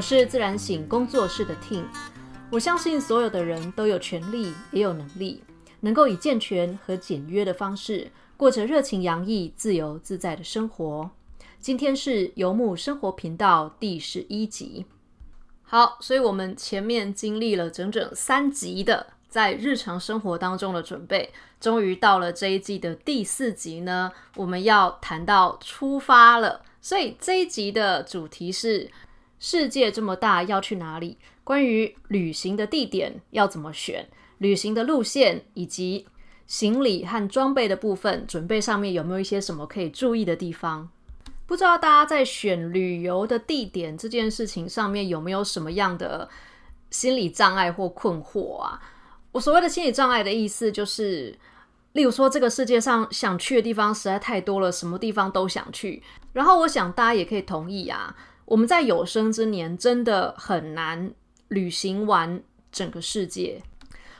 我是自然醒工作室的 Ting，我相信所有的人都有权利，也有能力，能够以健全和简约的方式，过着热情洋溢、自由自在的生活。今天是游牧生活频道第十一集。好，所以我们前面经历了整整三集的在日常生活当中的准备，终于到了这一季的第四集呢，我们要谈到出发了。所以这一集的主题是。世界这么大，要去哪里？关于旅行的地点要怎么选？旅行的路线以及行李和装备的部分，准备上面有没有一些什么可以注意的地方？不知道大家在选旅游的地点这件事情上面有没有什么样的心理障碍或困惑啊？我所谓的心理障碍的意思就是，例如说这个世界上想去的地方实在太多了，什么地方都想去。然后我想大家也可以同意啊。我们在有生之年真的很难旅行完整个世界。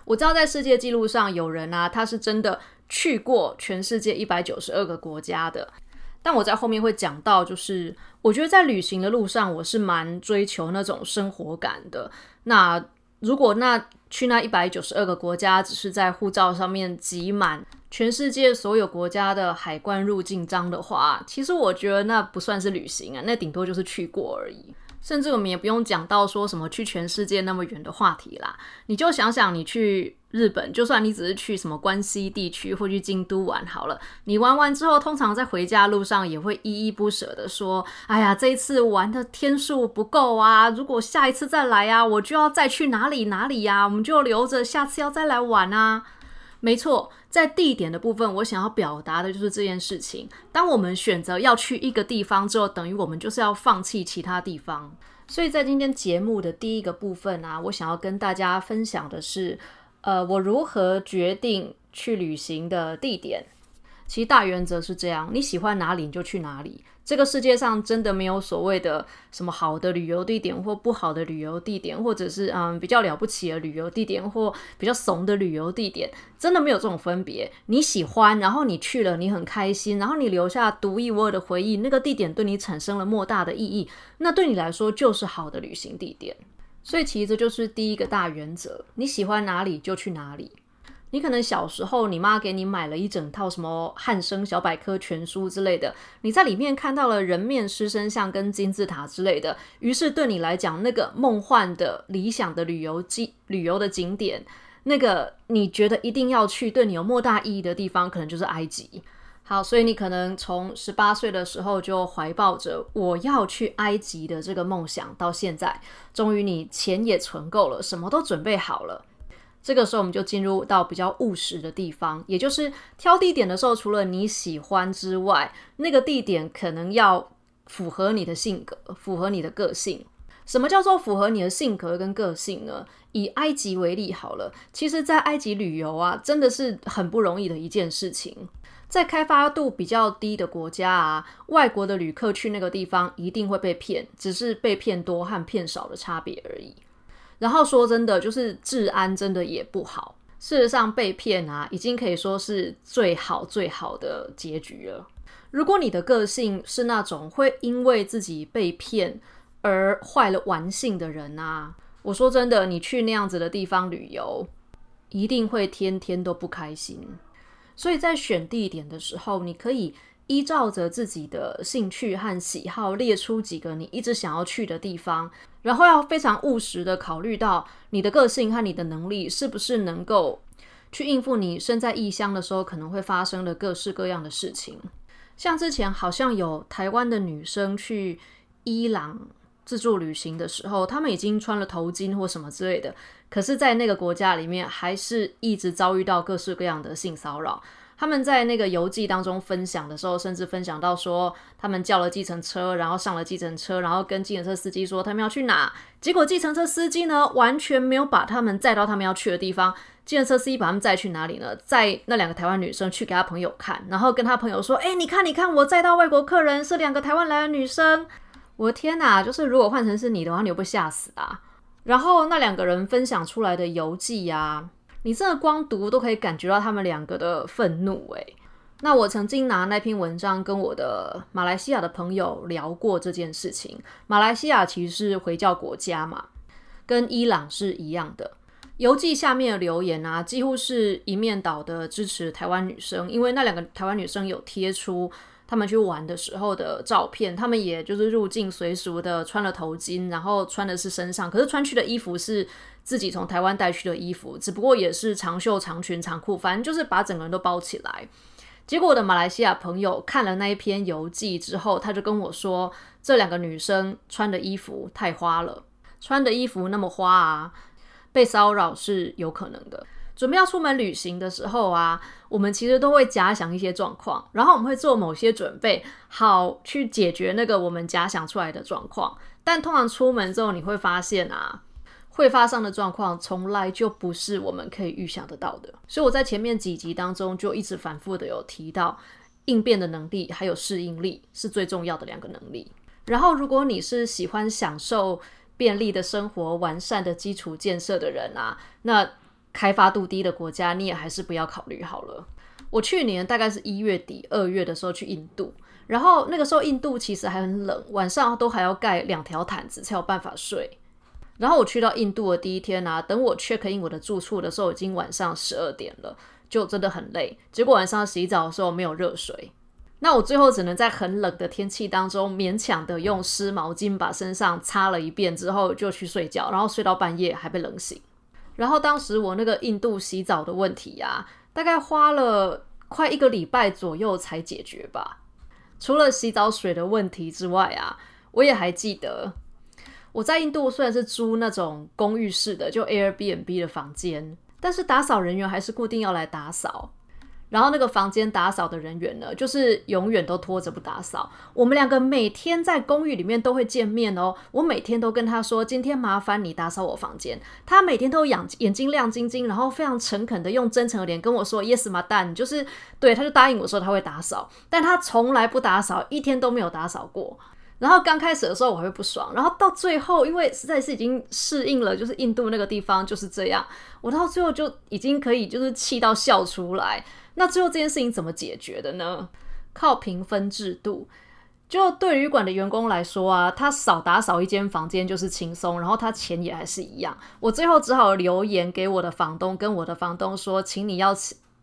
我知道在世界纪录上有人啊，他是真的去过全世界一百九十二个国家的。但我在后面会讲到，就是我觉得在旅行的路上，我是蛮追求那种生活感的。那如果那去那一百九十二个国家，只是在护照上面挤满。全世界所有国家的海关入境章的话，其实我觉得那不算是旅行啊，那顶多就是去过而已。甚至我们也不用讲到说什么去全世界那么远的话题啦。你就想想，你去日本，就算你只是去什么关西地区或去京都玩好了，你玩完之后，通常在回家路上也会依依不舍的说：“哎呀，这一次玩的天数不够啊，如果下一次再来啊，我就要再去哪里哪里呀，我们就留着下次要再来玩啊。”没错，在地点的部分，我想要表达的就是这件事情。当我们选择要去一个地方之后，等于我们就是要放弃其他地方。所以在今天节目的第一个部分啊，我想要跟大家分享的是，呃，我如何决定去旅行的地点。其实大原则是这样：你喜欢哪里你就去哪里。这个世界上真的没有所谓的什么好的旅游地点或不好的旅游地点，或者是嗯比较了不起的旅游地点或比较怂的旅游地点，真的没有这种分别。你喜欢，然后你去了，你很开心，然后你留下独一无二的回忆，那个地点对你产生了莫大的意义，那对你来说就是好的旅行地点。所以其实就是第一个大原则：你喜欢哪里就去哪里。你可能小时候，你妈给你买了一整套什么汉生小百科全书之类的，你在里面看到了人面狮身像跟金字塔之类的，于是对你来讲，那个梦幻的理想的旅游景旅游的景点，那个你觉得一定要去，对你有莫大意义的地方，可能就是埃及。好，所以你可能从十八岁的时候就怀抱着我要去埃及的这个梦想，到现在，终于你钱也存够了，什么都准备好了。这个时候，我们就进入到比较务实的地方，也就是挑地点的时候，除了你喜欢之外，那个地点可能要符合你的性格，符合你的个性。什么叫做符合你的性格跟个性呢？以埃及为例好了，其实，在埃及旅游啊，真的是很不容易的一件事情。在开发度比较低的国家啊，外国的旅客去那个地方一定会被骗，只是被骗多和骗少的差别而已。然后说真的，就是治安真的也不好。事实上，被骗啊，已经可以说是最好最好的结局了。如果你的个性是那种会因为自己被骗而坏了玩性的人啊，我说真的，你去那样子的地方旅游，一定会天天都不开心。所以在选地点的时候，你可以。依照着自己的兴趣和喜好列出几个你一直想要去的地方，然后要非常务实的考虑到你的个性和你的能力是不是能够去应付你身在异乡的时候可能会发生的各式各样的事情。像之前好像有台湾的女生去伊朗自助旅行的时候，她们已经穿了头巾或什么之类的，可是，在那个国家里面还是一直遭遇到各式各样的性骚扰。他们在那个游记当中分享的时候，甚至分享到说，他们叫了计程车，然后上了计程车，然后跟计程车司机说他们要去哪，结果计程车司机呢完全没有把他们载到他们要去的地方。计程车司机把他们载去哪里呢？载那两个台湾女生去给他朋友看，然后跟他朋友说：“哎，你看，你看，我载到外国客人是两个台湾来的女生。”我的天哪！就是如果换成是你的话，你会不会吓死啊？然后那两个人分享出来的游记呀。你真的光读都可以感觉到他们两个的愤怒，诶，那我曾经拿那篇文章跟我的马来西亚的朋友聊过这件事情。马来西亚其实是回教国家嘛，跟伊朗是一样的。游记下面的留言啊，几乎是一面倒的支持台湾女生，因为那两个台湾女生有贴出他们去玩的时候的照片，他们也就是入境随俗的穿了头巾，然后穿的是身上，可是穿去的衣服是自己从台湾带去的衣服，只不过也是长袖长裙长裤，反正就是把整个人都包起来。结果我的马来西亚朋友看了那一篇游记之后，他就跟我说，这两个女生穿的衣服太花了，穿的衣服那么花啊，被骚扰是有可能的。准备要出门旅行的时候啊，我们其实都会假想一些状况，然后我们会做某些准备，好去解决那个我们假想出来的状况。但通常出门之后，你会发现啊。会发生的状况从来就不是我们可以预想得到的，所以我在前面几集当中就一直反复的有提到，应变的能力还有适应力是最重要的两个能力。然后，如果你是喜欢享受便利的生活、完善的基础建设的人啊，那开发度低的国家你也还是不要考虑好了。我去年大概是一月底、二月的时候去印度，然后那个时候印度其实还很冷，晚上都还要盖两条毯子才有办法睡。然后我去到印度的第一天啊，等我 check in 我的住处的时候，已经晚上十二点了，就真的很累。结果晚上洗澡的时候没有热水，那我最后只能在很冷的天气当中，勉强的用湿毛巾把身上擦了一遍之后就去睡觉，然后睡到半夜还被冷醒。然后当时我那个印度洗澡的问题呀，大概花了快一个礼拜左右才解决吧。除了洗澡水的问题之外啊，我也还记得。我在印度虽然是租那种公寓式的，就 Airbnb 的房间，但是打扫人员还是固定要来打扫。然后那个房间打扫的人员呢，就是永远都拖着不打扫。我们两个每天在公寓里面都会见面哦，我每天都跟他说：“今天麻烦你打扫我房间。”他每天都眼眼睛亮晶晶，然后非常诚恳的用真诚的脸跟我说：“Yes, my dad。”就是对，他就答应我说他会打扫，但他从来不打扫，一天都没有打扫过。然后刚开始的时候我会不爽，然后到最后，因为实在是已经适应了，就是印度那个地方就是这样，我到最后就已经可以就是气到笑出来。那最后这件事情怎么解决的呢？靠评分制度。就对旅馆的员工来说啊，他少打扫一间房间就是轻松，然后他钱也还是一样。我最后只好留言给我的房东，跟我的房东说，请你要。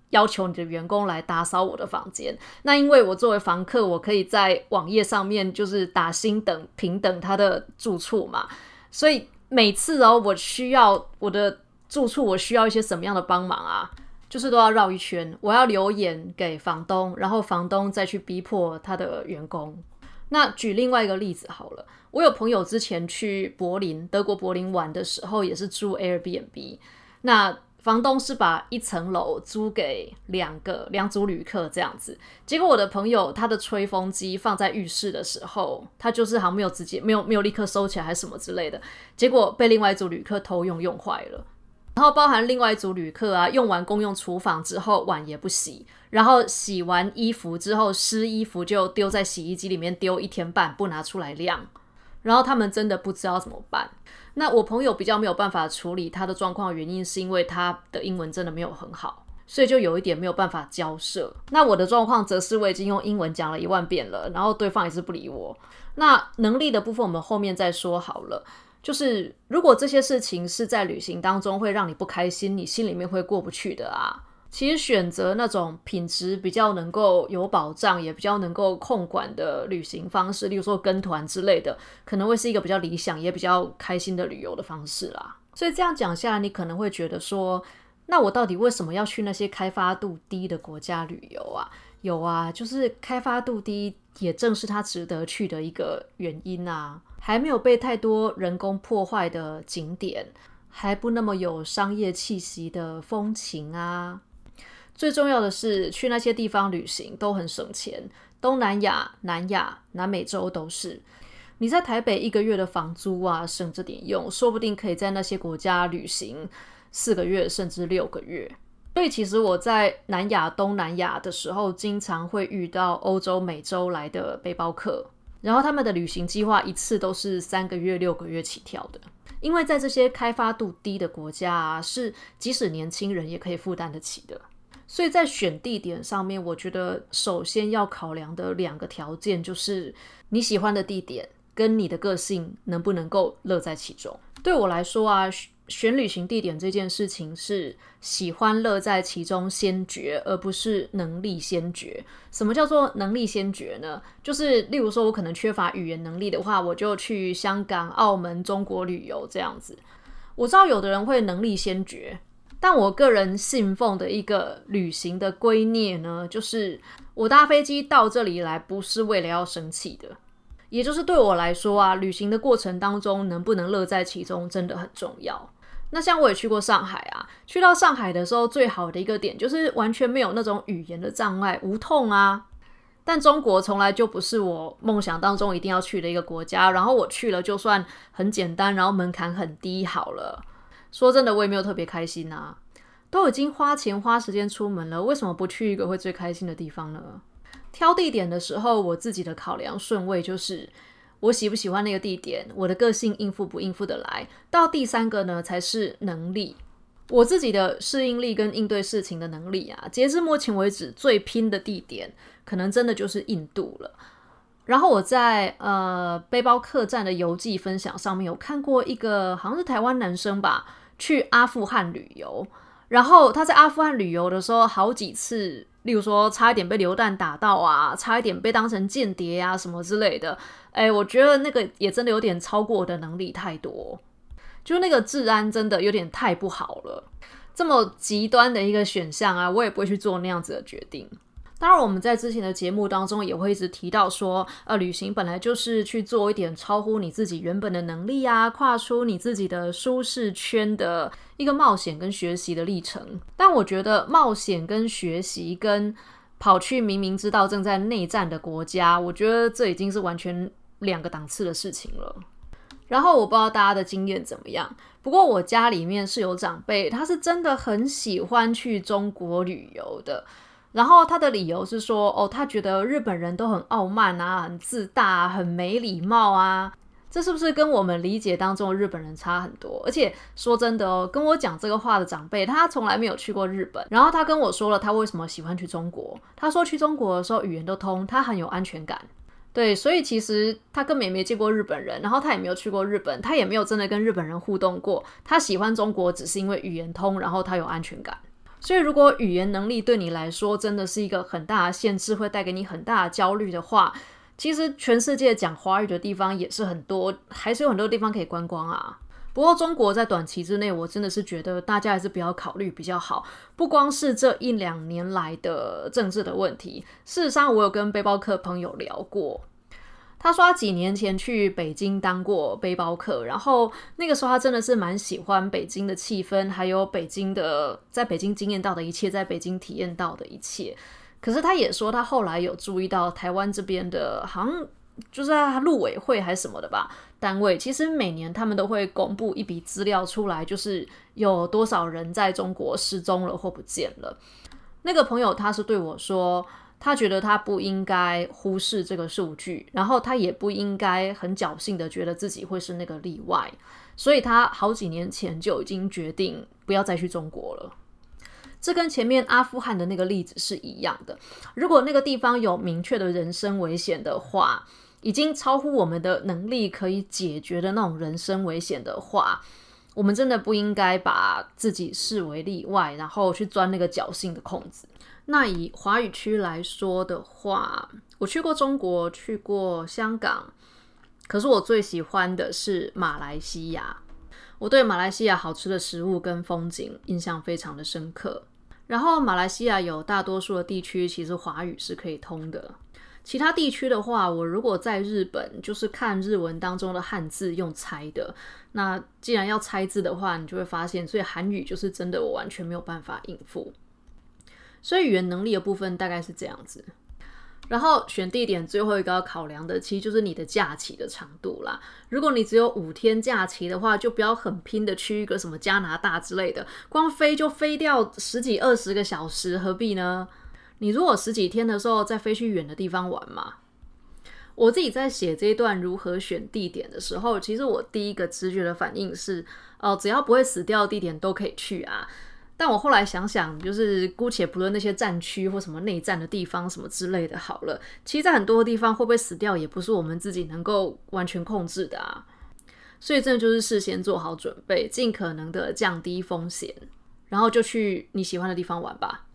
要求你的员工来打扫我的房间。那因为我作为房客，我可以在网页上面就是打星等平等他的住处嘛。所以每次哦，我需要我的住处，我需要一些什么样的帮忙啊？就是都要绕一圈，我要留言给房东，然后房东再去逼迫他的员工。那举另外一个例子好了，我有朋友之前去柏林，德国柏林玩的时候，也是住 Airbnb。那房东是把一层楼租给两个两组旅客这样子，结果我的朋友他的吹风机放在浴室的时候，他就是好像没有直接没有没有立刻收起来还是什么之类的，结果被另外一组旅客偷用用坏了。然后包含另外一组旅客啊，用完公用厨房之后碗也不洗，然后洗完衣服之后湿衣服就丢在洗衣机里面丢一天半不拿出来晾，然后他们真的不知道怎么办。那我朋友比较没有办法处理他的状况，原因是因为他的英文真的没有很好，所以就有一点没有办法交涉。那我的状况则是我已经用英文讲了一万遍了，然后对方也是不理我。那能力的部分我们后面再说好了。就是如果这些事情是在旅行当中会让你不开心，你心里面会过不去的啊。其实选择那种品质比较能够有保障，也比较能够控管的旅行方式，例如说跟团之类的，可能会是一个比较理想也比较开心的旅游的方式啦。所以这样讲下来，你可能会觉得说，那我到底为什么要去那些开发度低的国家旅游啊？有啊，就是开发度低，也正是它值得去的一个原因啊。还没有被太多人工破坏的景点，还不那么有商业气息的风情啊。最重要的是，去那些地方旅行都很省钱，东南亚、南亚、南美洲都是。你在台北一个月的房租啊，省着点用，说不定可以在那些国家旅行四个月甚至六个月。所以，其实我在南亚、东南亚的时候，经常会遇到欧洲、美洲来的背包客，然后他们的旅行计划一次都是三个月、六个月起跳的。因为在这些开发度低的国家啊，是即使年轻人也可以负担得起的。所以在选地点上面，我觉得首先要考量的两个条件就是你喜欢的地点跟你的个性能不能够乐在其中。对我来说啊。选旅行地点这件事情是喜欢乐在其中先决，而不是能力先决。什么叫做能力先决呢？就是例如说，我可能缺乏语言能力的话，我就去香港、澳门、中国旅游这样子。我知道有的人会能力先决，但我个人信奉的一个旅行的圭臬呢，就是我搭飞机到这里来不是为了要生气的。也就是对我来说啊，旅行的过程当中能不能乐在其中真的很重要。那像我也去过上海啊，去到上海的时候，最好的一个点就是完全没有那种语言的障碍，无痛啊。但中国从来就不是我梦想当中一定要去的一个国家。然后我去了，就算很简单，然后门槛很低，好了。说真的，我也没有特别开心啊。都已经花钱花时间出门了，为什么不去一个会最开心的地方呢？挑地点的时候，我自己的考量顺位就是。我喜不喜欢那个地点？我的个性应付不应付得来？到第三个呢，才是能力。我自己的适应力跟应对事情的能力啊，截至目前为止最拼的地点，可能真的就是印度了。然后我在呃背包客栈的游记分享上面有看过一个，好像是台湾男生吧，去阿富汗旅游。然后他在阿富汗旅游的时候，好几次，例如说差一点被榴弹打到啊，差一点被当成间谍啊什么之类的。哎，我觉得那个也真的有点超过我的能力太多，就那个治安真的有点太不好了。这么极端的一个选项啊，我也不会去做那样子的决定。当然，我们在之前的节目当中也会一直提到说，呃，旅行本来就是去做一点超乎你自己原本的能力啊，跨出你自己的舒适圈的一个冒险跟学习的历程。但我觉得冒险跟学习跟跑去明明知道正在内战的国家，我觉得这已经是完全。两个档次的事情了，然后我不知道大家的经验怎么样。不过我家里面是有长辈，他是真的很喜欢去中国旅游的。然后他的理由是说，哦，他觉得日本人都很傲慢啊，很自大，很没礼貌啊。这是不是跟我们理解当中的日本人差很多？而且说真的哦，跟我讲这个话的长辈，他从来没有去过日本。然后他跟我说了他为什么喜欢去中国。他说去中国的时候语言都通，他很有安全感。对，所以其实他根本也没见过日本人，然后他也没有去过日本，他也没有真的跟日本人互动过。他喜欢中国只是因为语言通，然后他有安全感。所以如果语言能力对你来说真的是一个很大的限制，会带给你很大的焦虑的话，其实全世界讲华语的地方也是很多，还是有很多地方可以观光啊。不过，中国在短期之内，我真的是觉得大家还是不要考虑比较好。不光是这一两年来的政治的问题，事实上，我有跟背包客朋友聊过，他说他几年前去北京当过背包客，然后那个时候他真的是蛮喜欢北京的气氛，还有北京的在北京经验到的一切，在北京体验到的一切。可是他也说，他后来有注意到台湾这边的，好像就是陆委会还是什么的吧。单位其实每年他们都会公布一笔资料出来，就是有多少人在中国失踪了或不见了。那个朋友他是对我说，他觉得他不应该忽视这个数据，然后他也不应该很侥幸的觉得自己会是那个例外，所以他好几年前就已经决定不要再去中国了。这跟前面阿富汗的那个例子是一样的。如果那个地方有明确的人身危险的话，已经超乎我们的能力可以解决的那种人身危险的话，我们真的不应该把自己视为例外，然后去钻那个侥幸的空子。那以华语区来说的话，我去过中国，去过香港，可是我最喜欢的是马来西亚。我对马来西亚好吃的食物跟风景印象非常的深刻。然后马来西亚有大多数的地区其实华语是可以通的。其他地区的话，我如果在日本，就是看日文当中的汉字用猜的。那既然要猜字的话，你就会发现，所以韩语就是真的我完全没有办法应付。所以语言能力的部分大概是这样子。然后选地点最后一个要考量的，其实就是你的假期的长度啦。如果你只有五天假期的话，就不要很拼的去一个什么加拿大之类的，光飞就飞掉十几二十个小时，何必呢？你如果十几天的时候再飞去远的地方玩嘛？我自己在写这一段如何选地点的时候，其实我第一个直觉的反应是，哦，只要不会死掉的地点都可以去啊。但我后来想想，就是姑且不论那些战区或什么内战的地方什么之类的，好了，其实，在很多地方会不会死掉，也不是我们自己能够完全控制的啊。所以，真的就是事先做好准备，尽可能的降低风险，然后就去你喜欢的地方玩吧。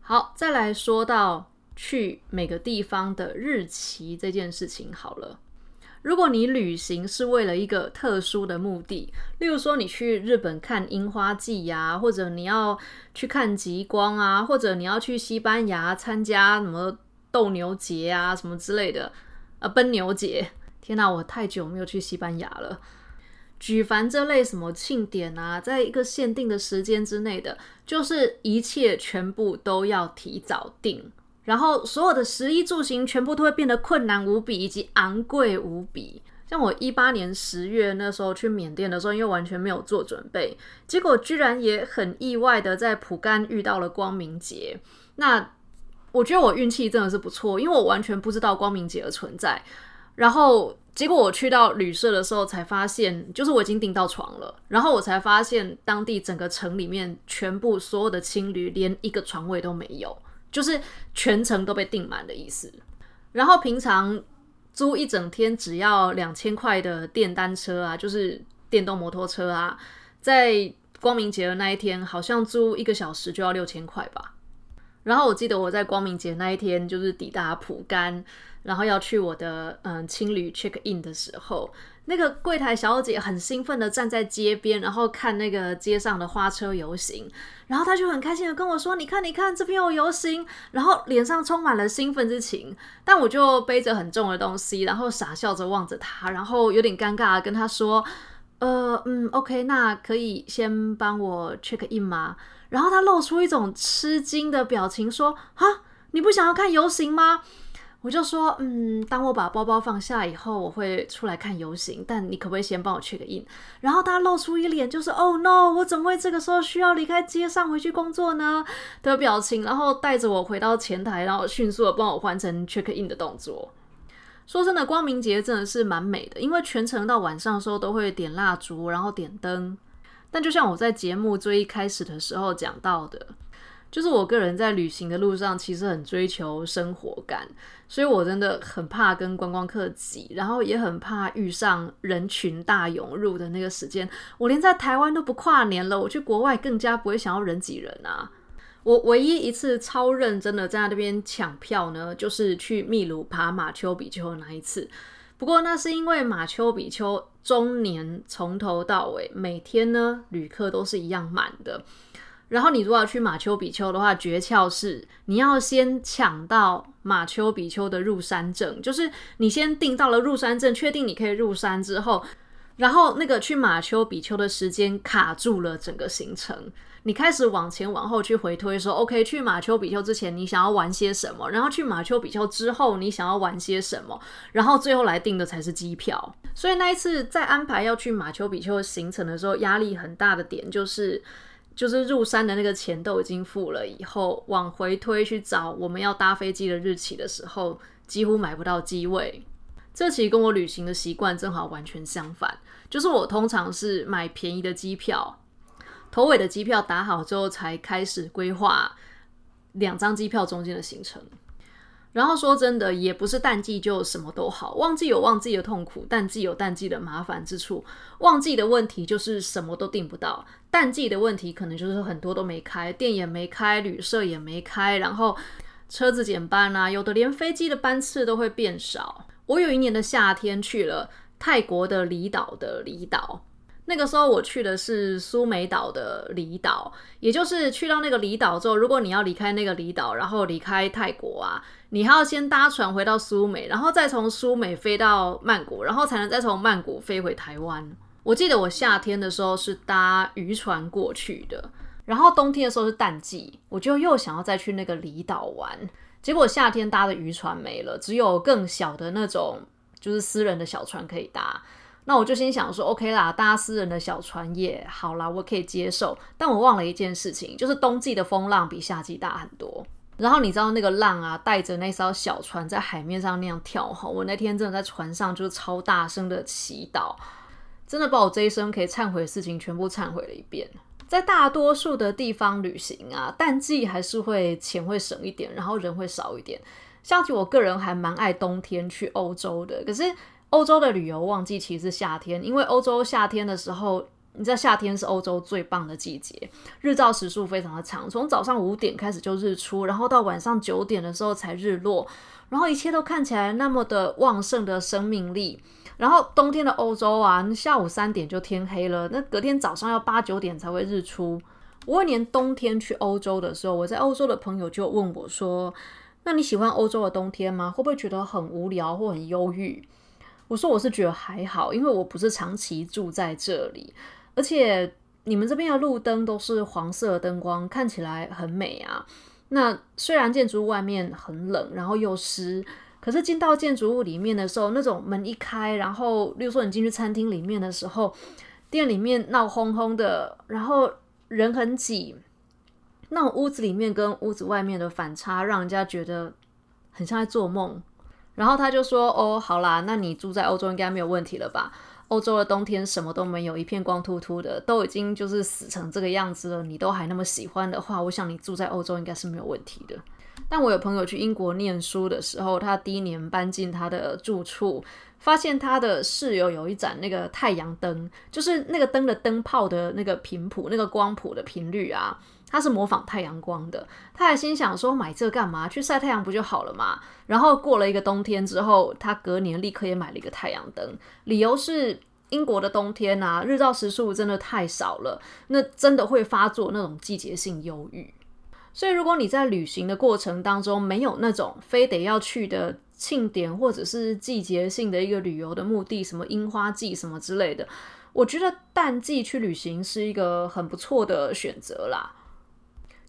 好，再来说到去每个地方的日期这件事情，好了。如果你旅行是为了一个特殊的目的，例如说你去日本看樱花季呀，或者你要去看极光啊，或者你要去西班牙参加什么斗牛节啊什么之类的，呃，奔牛节。天哪，我太久没有去西班牙了。举凡这类什么庆典啊，在一个限定的时间之内的，就是一切全部都要提早定。然后所有的食衣住行全部都会变得困难无比，以及昂贵无比。像我一八年十月那时候去缅甸的时候，因为完全没有做准备，结果居然也很意外的在蒲甘遇到了光明节。那我觉得我运气真的是不错，因为我完全不知道光明节的存在。然后结果我去到旅社的时候才发现，就是我已经订到床了。然后我才发现，当地整个城里面全部所有的青旅连一个床位都没有。就是全程都被订满的意思，然后平常租一整天只要两千块的电单车啊，就是电动摩托车啊，在光明节的那一天，好像租一个小时就要六千块吧。然后我记得我在光明节那一天，就是抵达蒲甘，然后要去我的嗯青旅 check in 的时候。那个柜台小姐很兴奋的站在街边，然后看那个街上的花车游行，然后她就很开心的跟我说：“你看，你看，这边有游行。”然后脸上充满了兴奋之情。但我就背着很重的东西，然后傻笑着望着她，然后有点尴尬的跟她说：“呃，嗯，OK，那可以先帮我 check in 吗？”然后她露出一种吃惊的表情，说：“啊，你不想要看游行吗？”我就说，嗯，当我把包包放下以后，我会出来看游行。但你可不可以先帮我 check in？然后他露出一脸就是 “Oh no，我怎么会这个时候需要离开街上回去工作呢？”的表情，然后带着我回到前台，然后迅速的帮我换成 check in 的动作。说真的，光明节真的是蛮美的，因为全程到晚上的时候都会点蜡烛，然后点灯。但就像我在节目最一开始的时候讲到的。就是我个人在旅行的路上，其实很追求生活感，所以我真的很怕跟观光客挤，然后也很怕遇上人群大涌入的那个时间。我连在台湾都不跨年了，我去国外更加不会想要人挤人啊！我唯一一次超认真的在那边抢票呢，就是去秘鲁爬马丘比丘的那一次。不过那是因为马丘比丘中年从头到尾每天呢旅客都是一样满的。然后你如果要去马丘比丘的话，诀窍是你要先抢到马丘比丘的入山证，就是你先订到了入山证，确定你可以入山之后，然后那个去马丘比丘的时间卡住了整个行程，你开始往前往后去回推说，OK，去马丘比丘之前你想要玩些什么，然后去马丘比丘之后你想要玩些什么，然后最后来订的才是机票。所以那一次在安排要去马丘比丘的行程的时候，压力很大的点就是。就是入山的那个钱都已经付了，以后往回推去找我们要搭飞机的日期的时候，几乎买不到机位。这其实跟我旅行的习惯正好完全相反，就是我通常是买便宜的机票，头尾的机票打好之后，才开始规划两张机票中间的行程。然后说真的，也不是淡季就什么都好，旺季有旺季的痛苦，淡季有淡季的麻烦之处。旺季的问题就是什么都订不到，淡季的问题可能就是很多都没开，店也没开，旅社也没开，然后车子减班啊，有的连飞机的班次都会变少。我有一年的夏天去了泰国的离岛的离岛。那个时候我去的是苏梅岛的离岛，也就是去到那个离岛之后，如果你要离开那个离岛，然后离开泰国啊，你还要先搭船回到苏梅，然后再从苏梅飞到曼谷，然后才能再从曼谷飞回台湾。我记得我夏天的时候是搭渔船过去的，然后冬天的时候是淡季，我就又想要再去那个离岛玩，结果夏天搭的渔船没了，只有更小的那种，就是私人的小船可以搭。那我就心想说，OK 啦，搭私人的小船也好啦，我可以接受。但我忘了一件事情，就是冬季的风浪比夏季大很多。然后你知道那个浪啊，带着那艘小船在海面上那样跳哈，我那天真的在船上就是超大声的祈祷，真的把我这一生可以忏悔的事情全部忏悔了一遍。在大多数的地方旅行啊，淡季还是会钱会省一点，然后人会少一点。像我个人还蛮爱冬天去欧洲的，可是欧洲的旅游旺季其实是夏天，因为欧洲夏天的时候，你知道夏天是欧洲最棒的季节，日照时数非常的长，从早上五点开始就日出，然后到晚上九点的时候才日落，然后一切都看起来那么的旺盛的生命力。然后冬天的欧洲啊，下午三点就天黑了，那隔天早上要八九点才会日出。我一年冬天去欧洲的时候，我在欧洲的朋友就问我说：“那你喜欢欧洲的冬天吗？会不会觉得很无聊或很忧郁？”我说：“我是觉得还好，因为我不是长期住在这里，而且你们这边的路灯都是黄色灯光，看起来很美啊。那虽然建筑物外面很冷，然后又湿。”可是进到建筑物里面的时候，那种门一开，然后，例如说你进去餐厅里面的时候，店里面闹哄哄的，然后人很挤，那种屋子里面跟屋子外面的反差，让人家觉得很像在做梦。然后他就说：“哦，好啦，那你住在欧洲应该没有问题了吧？欧洲的冬天什么都没有，一片光秃秃的，都已经就是死成这个样子了，你都还那么喜欢的话，我想你住在欧洲应该是没有问题的。”但我有朋友去英国念书的时候，他第一年搬进他的住处，发现他的室友有一盏那个太阳灯，就是那个灯的灯泡的那个频谱、那个光谱的频率啊，他是模仿太阳光的。他还心想说：“买这干嘛？去晒太阳不就好了嘛？”然后过了一个冬天之后，他隔年立刻也买了一个太阳灯，理由是英国的冬天啊，日照时数真的太少了，那真的会发作那种季节性忧郁。所以，如果你在旅行的过程当中没有那种非得要去的庆典或者是季节性的一个旅游的目的，什么樱花季什么之类的，我觉得淡季去旅行是一个很不错的选择啦。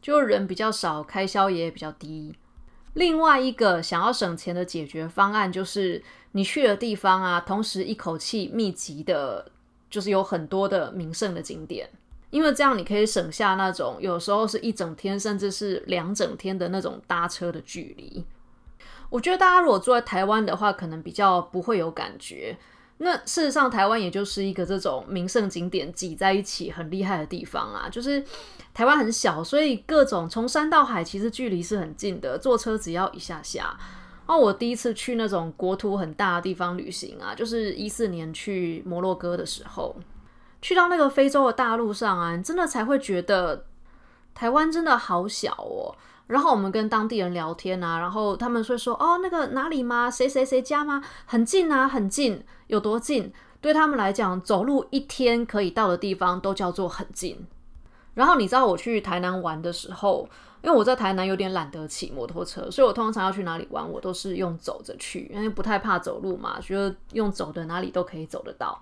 就人比较少，开销也比较低。另外一个想要省钱的解决方案，就是你去的地方啊，同时一口气密集的，就是有很多的名胜的景点。因为这样你可以省下那种有时候是一整天甚至是两整天的那种搭车的距离。我觉得大家如果住在台湾的话，可能比较不会有感觉。那事实上，台湾也就是一个这种名胜景点挤在一起很厉害的地方啊。就是台湾很小，所以各种从山到海其实距离是很近的，坐车只要一下下。然后我第一次去那种国土很大的地方旅行啊，就是一四年去摩洛哥的时候。去到那个非洲的大陆上啊，真的才会觉得台湾真的好小哦。然后我们跟当地人聊天啊，然后他们会说：“哦，那个哪里吗？谁谁谁家吗？很近啊，很近，有多近？对他们来讲，走路一天可以到的地方都叫做很近。”然后你知道我去台南玩的时候，因为我在台南有点懒得骑摩托车，所以我通常要去哪里玩，我都是用走着去，因为不太怕走路嘛，觉得用走的哪里都可以走得到。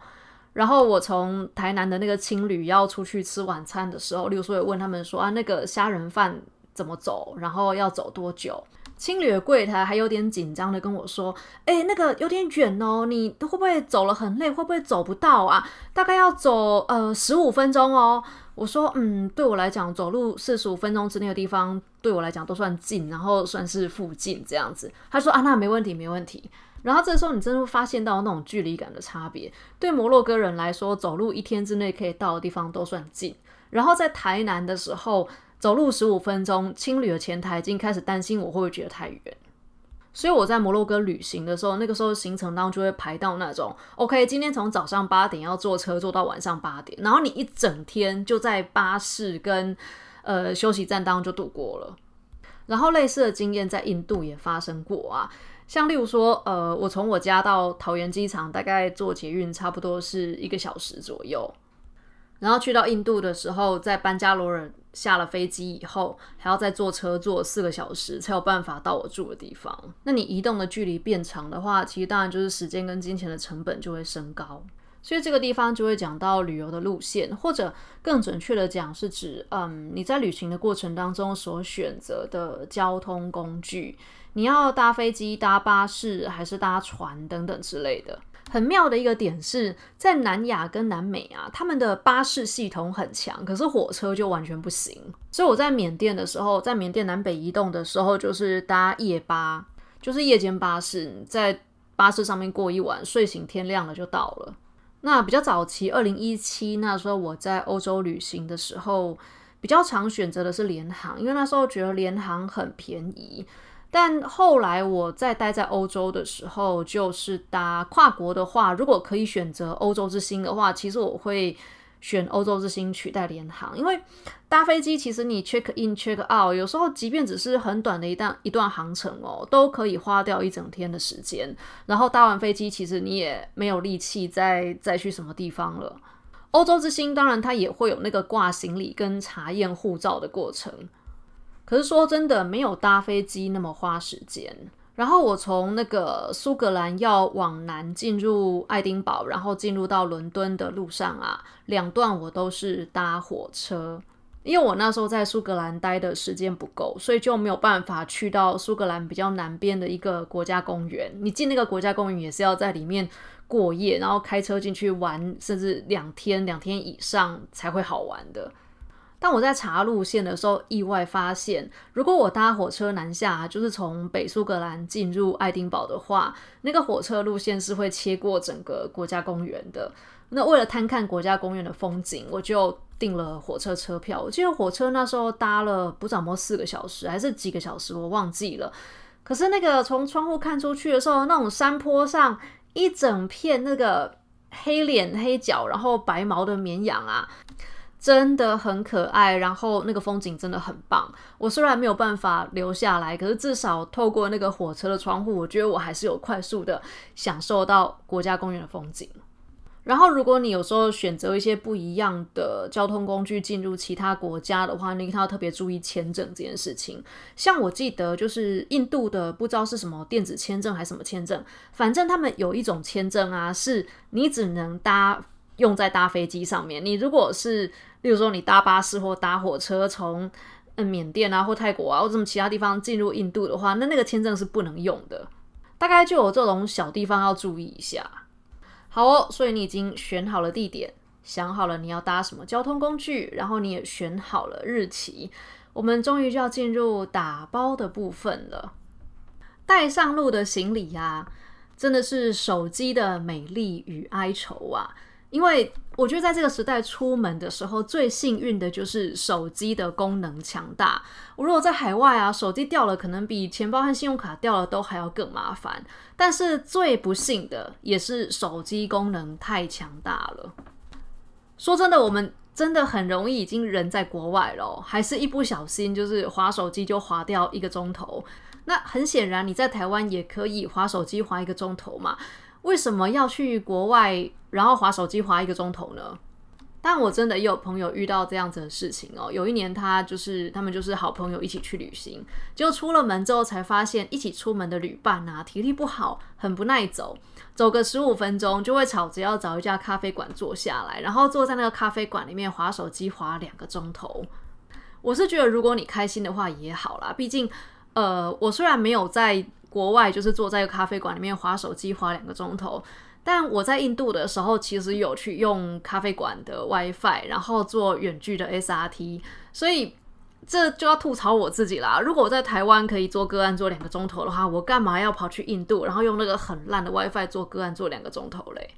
然后我从台南的那个青旅要出去吃晚餐的时候，六叔也问他们说啊，那个虾仁饭怎么走？然后要走多久？青旅的柜台还有点紧张的跟我说，哎，那个有点远哦，你会不会走了很累？会不会走不到啊？大概要走呃十五分钟哦。我说，嗯，对我来讲，走路四十五分钟之内的地方对我来讲都算近，然后算是附近这样子。他说啊，那没问题，没问题。然后这时候你真的会发现到那种距离感的差别。对摩洛哥人来说，走路一天之内可以到的地方都算近。然后在台南的时候，走路十五分钟，青旅的前台已经开始担心我会不会觉得太远。所以我在摩洛哥旅行的时候，那个时候行程当中就会排到那种，OK，今天从早上八点要坐车坐到晚上八点，然后你一整天就在巴士跟呃休息站当中就度过了。然后类似的经验在印度也发生过啊。像例如说，呃，我从我家到桃园机场大概坐捷运差不多是一个小时左右，然后去到印度的时候，在班加罗尔下了飞机以后，还要再坐车坐四个小时才有办法到我住的地方。那你移动的距离变长的话，其实当然就是时间跟金钱的成本就会升高。所以这个地方就会讲到旅游的路线，或者更准确的讲是指，嗯，你在旅行的过程当中所选择的交通工具。你要搭飞机、搭巴士还是搭船等等之类的。很妙的一个点是在南亚跟南美啊，他们的巴士系统很强，可是火车就完全不行。所以我在缅甸的时候，在缅甸南北移动的时候，就是搭夜巴，就是夜间巴士，在巴士上面过一晚，睡醒天亮了就到了。那比较早期，二零一七那时候我在欧洲旅行的时候，比较常选择的是联航，因为那时候觉得联航很便宜。但后来我在待在欧洲的时候，就是搭跨国的话，如果可以选择欧洲之星的话，其实我会选欧洲之星取代联航，因为搭飞机其实你 check in check out，有时候即便只是很短的一段一段航程哦，都可以花掉一整天的时间。然后搭完飞机，其实你也没有力气再再去什么地方了。欧洲之星当然它也会有那个挂行李跟查验护照的过程。可是说真的，没有搭飞机那么花时间。然后我从那个苏格兰要往南进入爱丁堡，然后进入到伦敦的路上啊，两段我都是搭火车。因为我那时候在苏格兰待的时间不够，所以就没有办法去到苏格兰比较南边的一个国家公园。你进那个国家公园也是要在里面过夜，然后开车进去玩，甚至两天两天以上才会好玩的。但我在查路线的时候，意外发现，如果我搭火车南下，就是从北苏格兰进入爱丁堡的话，那个火车路线是会切过整个国家公园的。那为了探看国家公园的风景，我就订了火车车票。我记得火车那时候搭了不知道么四个小时还是几个小时，我忘记了。可是那个从窗户看出去的时候，那种山坡上一整片那个黑脸黑脚，然后白毛的绵羊啊。真的很可爱，然后那个风景真的很棒。我虽然没有办法留下来，可是至少透过那个火车的窗户，我觉得我还是有快速的享受到国家公园的风景。然后，如果你有时候选择一些不一样的交通工具进入其他国家的话，你一定要特别注意签证这件事情。像我记得就是印度的，不知道是什么电子签证还是什么签证，反正他们有一种签证啊，是你只能搭用在搭飞机上面。你如果是例如说，你搭巴士或搭火车从嗯缅甸啊或泰国啊或什么其他地方进入印度的话，那那个签证是不能用的。大概就有这种小地方要注意一下。好哦，所以你已经选好了地点，想好了你要搭什么交通工具，然后你也选好了日期，我们终于就要进入打包的部分了。带上路的行李呀，真的是手机的美丽与哀愁啊。因为我觉得在这个时代出门的时候，最幸运的就是手机的功能强大。我如果在海外啊，手机掉了，可能比钱包和信用卡掉了都还要更麻烦。但是最不幸的也是手机功能太强大了。说真的，我们真的很容易已经人在国外了，还是一不小心就是划手机就划掉一个钟头。那很显然，你在台湾也可以划手机划一个钟头嘛。为什么要去国外，然后划手机划一个钟头呢？但我真的也有朋友遇到这样子的事情哦。有一年，他就是他们就是好朋友一起去旅行，结果出了门之后才发现，一起出门的旅伴啊，体力不好，很不耐走，走个十五分钟就会吵着要找一家咖啡馆坐下来，然后坐在那个咖啡馆里面划手机划两个钟头。我是觉得，如果你开心的话也好啦，毕竟，呃，我虽然没有在。国外就是坐在咖啡馆里面划手机划两个钟头，但我在印度的时候其实有去用咖啡馆的 WiFi，然后做远距的 SRT，所以这就要吐槽我自己啦。如果我在台湾可以做个案做两个钟头的话，我干嘛要跑去印度，然后用那个很烂的 WiFi 做个案做两个钟头嘞？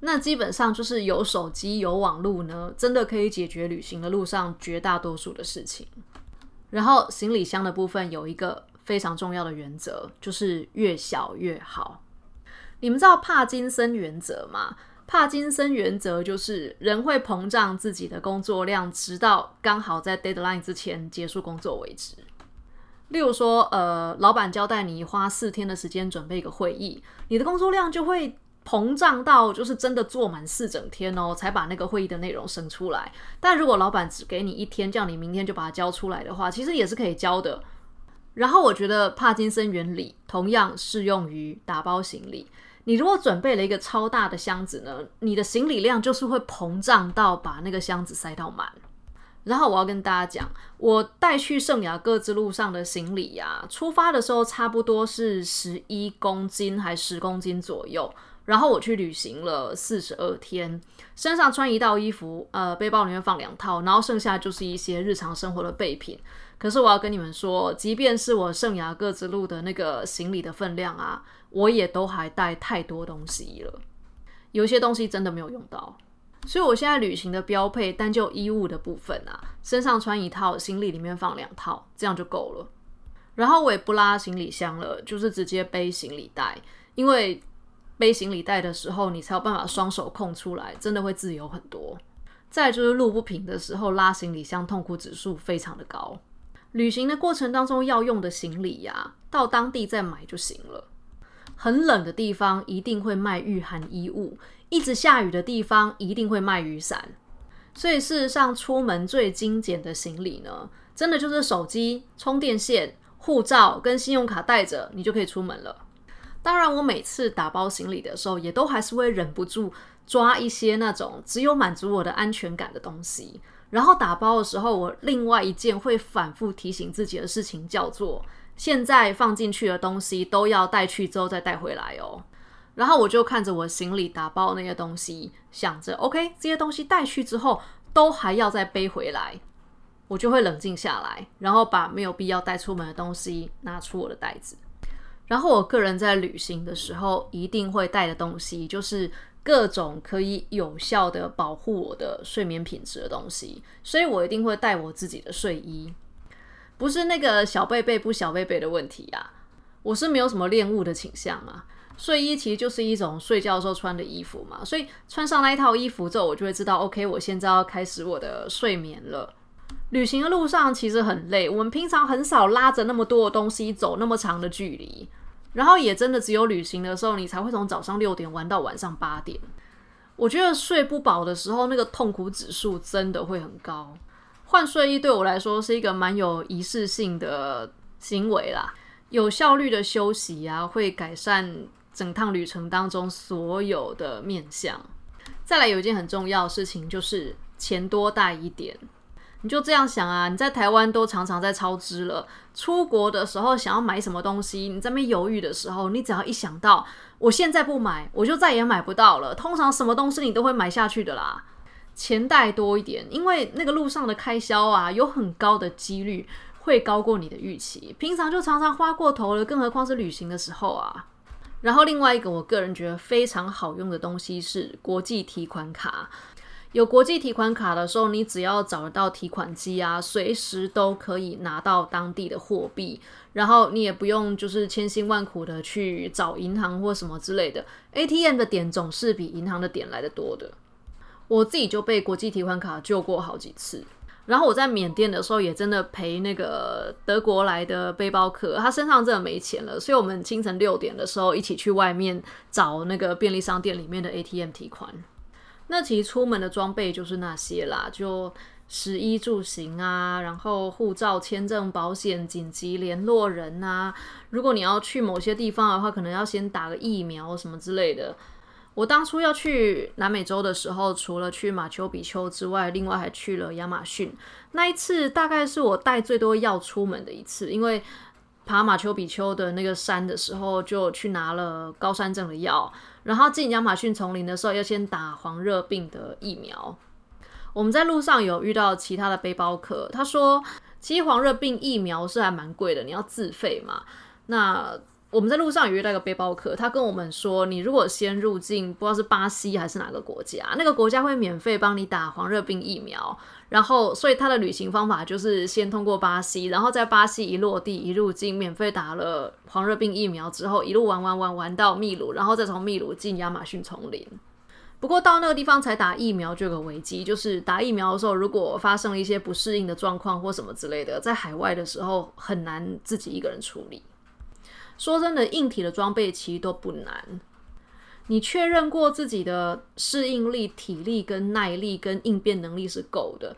那基本上就是有手机有网络呢，真的可以解决旅行的路上绝大多数的事情。然后行李箱的部分有一个。非常重要的原则就是越小越好。你们知道帕金森原则吗？帕金森原则就是人会膨胀自己的工作量，直到刚好在 deadline 之前结束工作为止。例如说，呃，老板交代你花四天的时间准备一个会议，你的工作量就会膨胀到就是真的做满四整天哦，才把那个会议的内容生出来。但如果老板只给你一天，叫你明天就把它交出来的话，其实也是可以交的。然后我觉得帕金森原理同样适用于打包行李。你如果准备了一个超大的箱子呢，你的行李量就是会膨胀到把那个箱子塞到满。然后我要跟大家讲，我带去圣雅各之路上的行李呀，出发的时候差不多是十一公斤还十公斤左右。然后我去旅行了四十二天，身上穿一套衣服，呃，背包里面放两套，然后剩下就是一些日常生活的备品。可是我要跟你们说，即便是我圣雅各之路的那个行李的分量啊，我也都还带太多东西了。有些东西真的没有用到。所以我现在旅行的标配，单就衣物的部分啊，身上穿一套，行李里面放两套，这样就够了。然后我也不拉行李箱了，就是直接背行李袋，因为背行李袋的时候，你才有办法双手空出来，真的会自由很多。再就是路不平的时候，拉行李箱痛苦指数非常的高。旅行的过程当中要用的行李呀，到当地再买就行了。很冷的地方一定会卖御寒衣物。一直下雨的地方一定会卖雨伞，所以事实上出门最精简的行李呢，真的就是手机、充电线、护照跟信用卡带着，你就可以出门了。当然，我每次打包行李的时候，也都还是会忍不住抓一些那种只有满足我的安全感的东西。然后打包的时候，我另外一件会反复提醒自己的事情叫做：现在放进去的东西都要带去之后再带回来哦。然后我就看着我行李打包那些东西，想着 OK，这些东西带去之后都还要再背回来，我就会冷静下来，然后把没有必要带出门的东西拿出我的袋子。然后我个人在旅行的时候一定会带的东西，就是各种可以有效的保护我的睡眠品质的东西，所以我一定会带我自己的睡衣，不是那个小贝贝不小贝贝的问题啊，我是没有什么恋物的倾向啊。睡衣其实就是一种睡觉时候穿的衣服嘛，所以穿上那一套衣服之后，我就会知道，OK，我现在要开始我的睡眠了。旅行的路上其实很累，我们平常很少拉着那么多的东西走那么长的距离，然后也真的只有旅行的时候，你才会从早上六点玩到晚上八点。我觉得睡不饱的时候，那个痛苦指数真的会很高。换睡衣对我来说是一个蛮有仪式性的行为啦，有效率的休息啊，会改善。整趟旅程当中所有的面相，再来有一件很重要的事情，就是钱多带一点。你就这样想啊，你在台湾都常常在超支了，出国的时候想要买什么东西，你在那犹豫的时候，你只要一想到我现在不买，我就再也买不到了。通常什么东西你都会买下去的啦。钱带多一点，因为那个路上的开销啊，有很高的几率会高过你的预期。平常就常常花过头了，更何况是旅行的时候啊。然后另外一个我个人觉得非常好用的东西是国际提款卡。有国际提款卡的时候，你只要找得到提款机啊，随时都可以拿到当地的货币。然后你也不用就是千辛万苦的去找银行或什么之类的，ATM 的点总是比银行的点来的多的。我自己就被国际提款卡救过好几次。然后我在缅甸的时候也真的陪那个德国来的背包客，他身上真的没钱了，所以我们清晨六点的时候一起去外面找那个便利商店里面的 ATM 提款。那其实出门的装备就是那些啦，就食衣住行啊，然后护照、签证、保险、紧急联络人啊。如果你要去某些地方的话，可能要先打个疫苗什么之类的。我当初要去南美洲的时候，除了去马丘比丘之外，另外还去了亚马逊。那一次大概是我带最多药出门的一次，因为爬马丘比丘的那个山的时候，就去拿了高山症的药。然后进亚马逊丛林的时候，要先打黄热病的疫苗。我们在路上有遇到其他的背包客，他说，其实黄热病疫苗是还蛮贵的，你要自费嘛。那我们在路上也遇到一个背包客，他跟我们说，你如果先入境，不知道是巴西还是哪个国家，那个国家会免费帮你打黄热病疫苗。然后，所以他的旅行方法就是先通过巴西，然后在巴西一落地一入境，免费打了黄热病疫苗之后，一路玩玩玩玩到秘鲁，然后再从秘鲁进亚马逊丛林。不过到那个地方才打疫苗就有个危机，就是打疫苗的时候，如果发生了一些不适应的状况或什么之类的，在海外的时候很难自己一个人处理。说真的，硬体的装备其实都不难。你确认过自己的适应力、体力跟耐力跟应变能力是够的，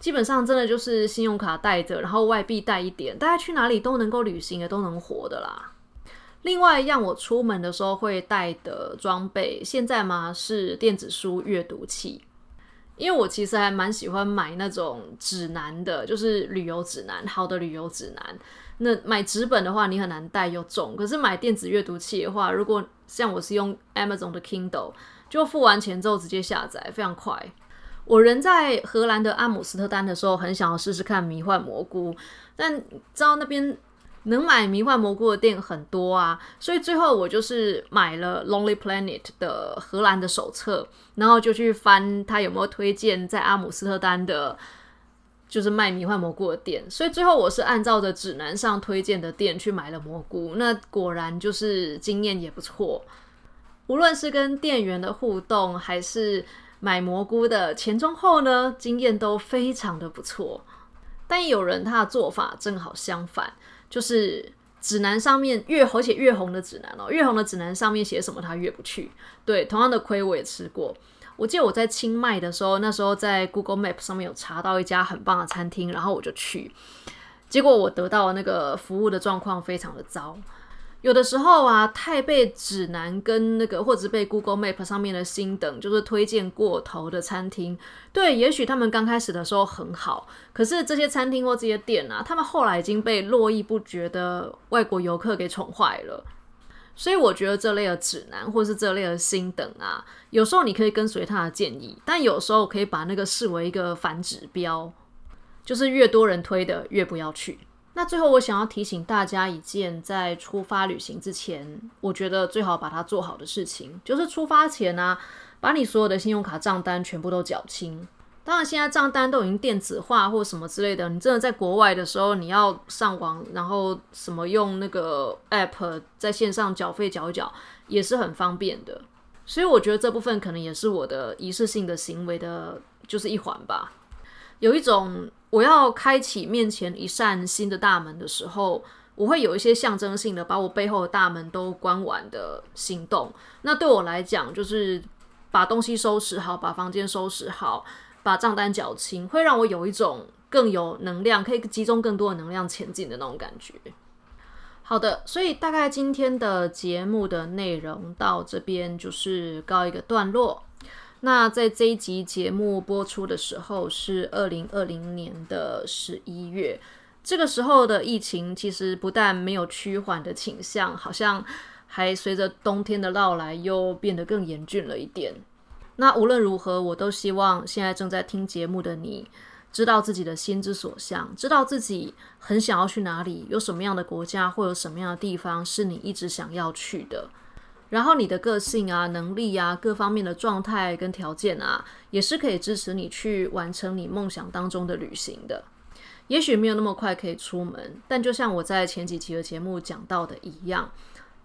基本上真的就是信用卡带着，然后外币带一点，大家去哪里都能够旅行的，都能活的啦。另外让，我出门的时候会带的装备，现在嘛是电子书阅读器。因为我其实还蛮喜欢买那种指南的，就是旅游指南，好的旅游指南。那买纸本的话，你很难带又重；可是买电子阅读器的话，如果像我是用 Amazon 的 Kindle，就付完钱之后直接下载，非常快。我人在荷兰的阿姆斯特丹的时候，很想要试试看迷幻蘑菇，但知道那边能买迷幻蘑菇的店很多啊，所以最后我就是买了 Lonely Planet 的荷兰的手册，然后就去翻他有没有推荐在阿姆斯特丹的，就是卖迷幻蘑菇的店。所以最后我是按照着指南上推荐的店去买了蘑菇，那果然就是经验也不错。无论是跟店员的互动，还是买蘑菇的前中后呢，经验都非常的不错。但有人他的做法正好相反。就是指南上面越而且越红的指南哦，越红的指南上面写什么他越不去。对，同样的亏我也吃过。我记得我在清迈的时候，那时候在 Google Map 上面有查到一家很棒的餐厅，然后我就去，结果我得到那个服务的状况非常的糟。有的时候啊，太被指南跟那个，或者是被 Google Map 上面的星等，就是推荐过头的餐厅，对，也许他们刚开始的时候很好，可是这些餐厅或这些店啊，他们后来已经被络绎不绝的外国游客给宠坏了。所以我觉得这类的指南或是这类的心等啊，有时候你可以跟随他的建议，但有时候可以把那个视为一个反指标，就是越多人推的越不要去。那最后，我想要提醒大家一件，在出发旅行之前，我觉得最好把它做好的事情，就是出发前呢，把你所有的信用卡账单全部都缴清。当然，现在账单都已经电子化或什么之类的，你真的在国外的时候，你要上网，然后什么用那个 app 在线上缴费缴缴，也是很方便的。所以我觉得这部分可能也是我的仪式性的行为的，就是一环吧。有一种。我要开启面前一扇新的大门的时候，我会有一些象征性的把我背后的大门都关完的行动。那对我来讲，就是把东西收拾好，把房间收拾好，把账单缴清，会让我有一种更有能量，可以集中更多的能量前进的那种感觉。好的，所以大概今天的节目的内容到这边就是告一个段落。那在这一集节目播出的时候是二零二零年的十一月，这个时候的疫情其实不但没有趋缓的倾向，好像还随着冬天的到来又变得更严峻了一点。那无论如何，我都希望现在正在听节目的你，知道自己的心之所向，知道自己很想要去哪里，有什么样的国家或有什么样的地方是你一直想要去的。然后你的个性啊、能力啊、各方面的状态跟条件啊，也是可以支持你去完成你梦想当中的旅行的。也许没有那么快可以出门，但就像我在前几期的节目讲到的一样，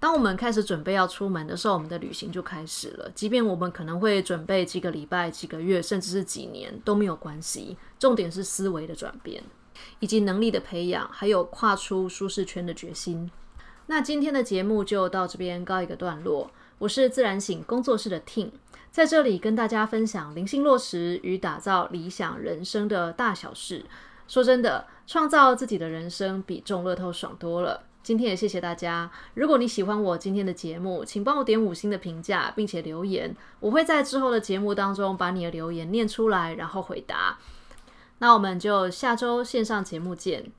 当我们开始准备要出门的时候，我们的旅行就开始了。即便我们可能会准备几个礼拜、几个月，甚至是几年都没有关系。重点是思维的转变，以及能力的培养，还有跨出舒适圈的决心。那今天的节目就到这边告一个段落。我是自然醒工作室的 Tin，在这里跟大家分享灵性落实与打造理想人生的大小事。说真的，创造自己的人生比中乐透爽多了。今天也谢谢大家。如果你喜欢我今天的节目，请帮我点五星的评价，并且留言，我会在之后的节目当中把你的留言念出来，然后回答。那我们就下周线上节目见。